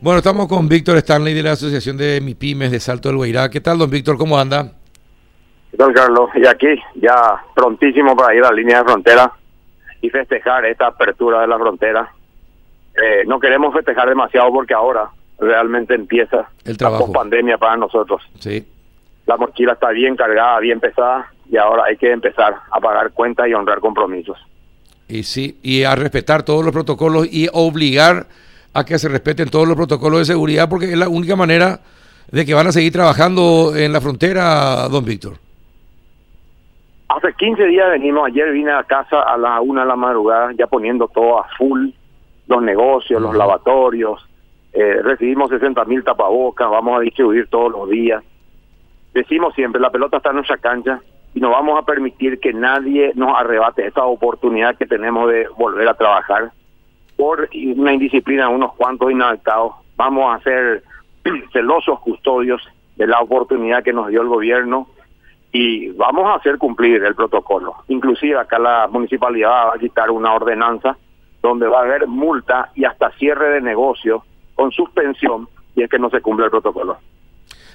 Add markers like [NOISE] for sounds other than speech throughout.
Bueno, estamos con Víctor Stanley de la Asociación de MIPIMES de Salto del Guairá. ¿Qué tal, don Víctor? ¿Cómo anda? ¿Qué tal, Carlos? Y aquí, ya prontísimo para ir a la línea de frontera y festejar esta apertura de la frontera. Eh, no queremos festejar demasiado porque ahora realmente empieza El trabajo. la pandemia para nosotros. Sí. La mochila está bien cargada, bien pesada y ahora hay que empezar a pagar cuentas y honrar compromisos. Y sí, y a respetar todos los protocolos y obligar a que se respeten todos los protocolos de seguridad porque es la única manera de que van a seguir trabajando en la frontera, don Víctor. Hace 15 días venimos, ayer vine a casa a las una de la madrugada ya poniendo todo a full, los negocios, los lavatorios, eh, recibimos 60 mil tapabocas, vamos a distribuir todos los días. Decimos siempre, la pelota está en nuestra cancha y no vamos a permitir que nadie nos arrebate esta oportunidad que tenemos de volver a trabajar por una indisciplina de unos cuantos inadaptados. Vamos a ser [CLEARS THROAT] celosos custodios de la oportunidad que nos dio el gobierno y vamos a hacer cumplir el protocolo. Inclusive acá la municipalidad va a quitar una ordenanza donde va a haber multa y hasta cierre de negocio con suspensión y es que no se cumple el protocolo.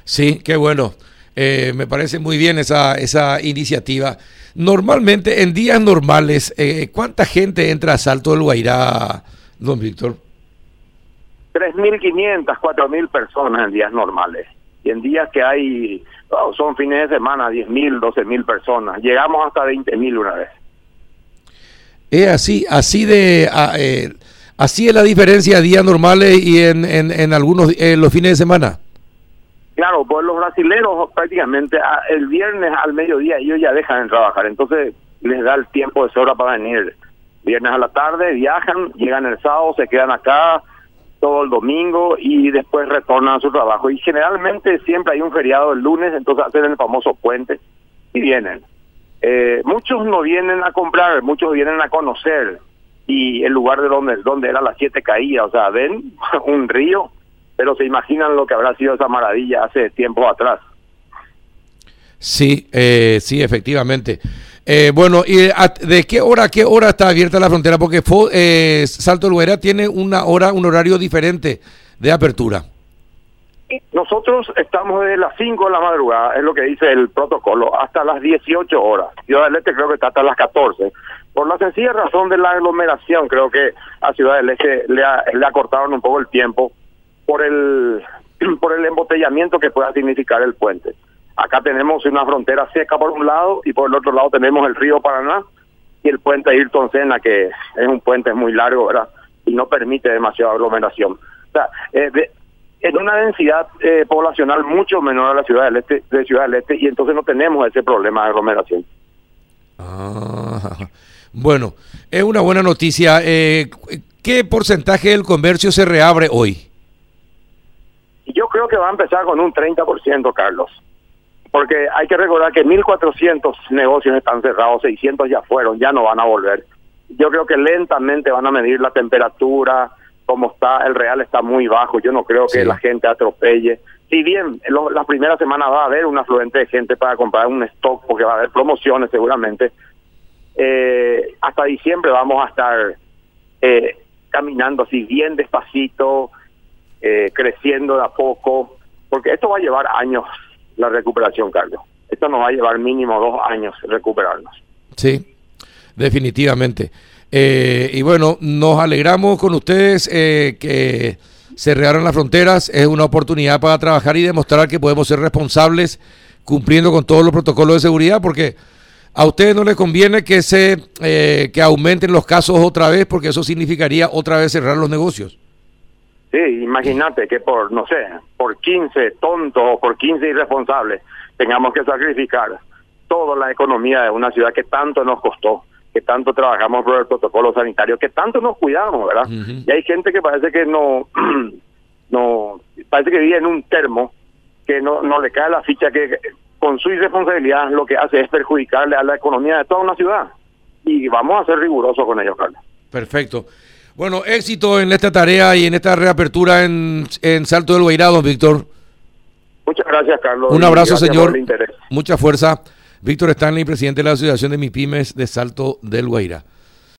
Sí, qué bueno. Eh, me parece muy bien esa, esa iniciativa. Normalmente, en días normales, eh, ¿cuánta gente entra a Salto del Guairá, don Víctor? 3.500, 4.000 personas en días normales. Y en días que hay, oh, son fines de semana, 10.000, 12.000 personas. Llegamos hasta 20.000 una vez. Es así, así de, a- eh, así es la diferencia días normales y en, en, en algunos en los fines de semana. Claro, pues los brasileros prácticamente a- el viernes al mediodía ellos ya dejan de trabajar, entonces les da el tiempo de sobra para venir. Viernes a la tarde viajan, llegan el sábado, se quedan acá todo el domingo y después retornan a su trabajo. Y generalmente siempre hay un feriado el lunes, entonces hacen el famoso puente y vienen. Eh, muchos no vienen a comprar, muchos vienen a conocer y el lugar de donde, donde era las siete caídas, o sea, ven [LAUGHS] un río, pero se imaginan lo que habrá sido esa maravilla hace tiempo atrás. Sí, eh, sí, efectivamente. Eh, bueno, ¿y de qué hora a qué hora está abierta la frontera? Porque eh, Salto Guairá tiene una hora, un horario diferente de apertura. Nosotros estamos desde las 5 de la madrugada, es lo que dice el protocolo, hasta las 18 horas. Ciudad del Este creo que está hasta las 14. Por la sencilla razón de la aglomeración, creo que a Ciudad del Este le, ha- le acortaron un poco el tiempo por el, [CLEARS THROAT] por el embotellamiento que pueda significar el puente. Acá tenemos una frontera seca por un lado y por el otro lado tenemos el río Paraná y el puente Ayrton Senna, que es un puente muy largo, ¿verdad? Y no permite demasiada aglomeración. O sea, eh, de- en una densidad eh, poblacional mucho menor a la ciudad del este, de Ciudad del Este, y entonces no tenemos ese problema de aglomeración. Ah, [LAUGHS] bueno, es una buena noticia. Eh, ¿Qué porcentaje del comercio se reabre hoy? Yo creo que va a empezar con un 30%, Carlos. Porque hay que recordar que 1.400 negocios están cerrados, 600 ya fueron, ya no van a volver. Yo creo que lentamente van a medir la temperatura, cómo está, el real está muy bajo, yo no creo que Sí. la gente atropelle. Si bien lo- las primeras semanas va a haber un afluente de gente para comprar un stock, porque va a haber promociones seguramente, eh, hasta diciembre vamos a estar eh, caminando así bien despacito, eh, creciendo de a poco, porque esto va a llevar años la recuperación, Carlos. Esto nos va a llevar mínimo dos años recuperarnos. Sí, definitivamente. Eh, y bueno, nos alegramos con ustedes eh, que se reabran las fronteras. Es una oportunidad para trabajar y demostrar que podemos ser responsables cumpliendo con todos los protocolos de seguridad, porque a ustedes no les conviene que se eh, que aumenten los casos otra vez, porque eso significaría otra vez cerrar los negocios. Sí, imagínate que por, no sé, por 15 tontos o por 15 irresponsables tengamos que sacrificar toda la economía de una ciudad que tanto nos costó, que tanto trabajamos por el protocolo sanitario, que tanto nos cuidamos, ¿verdad? Y hay gente que parece que no, [CLEARS THROAT] no, parece que vive en un termo, que no, no le cae la ficha que con su irresponsabilidad lo que hace es perjudicarle a la economía de toda una ciudad. Y vamos a ser rigurosos con ellos, Carlos. Perfecto. Bueno, éxito en esta tarea y en esta reapertura en, en Salto del Guairá, don Víctor. Muchas gracias, Carlos. Un abrazo, señor. Mucha fuerza. Víctor Stanley, presidente de la Asociación de MIPIMES de Salto del Guairá.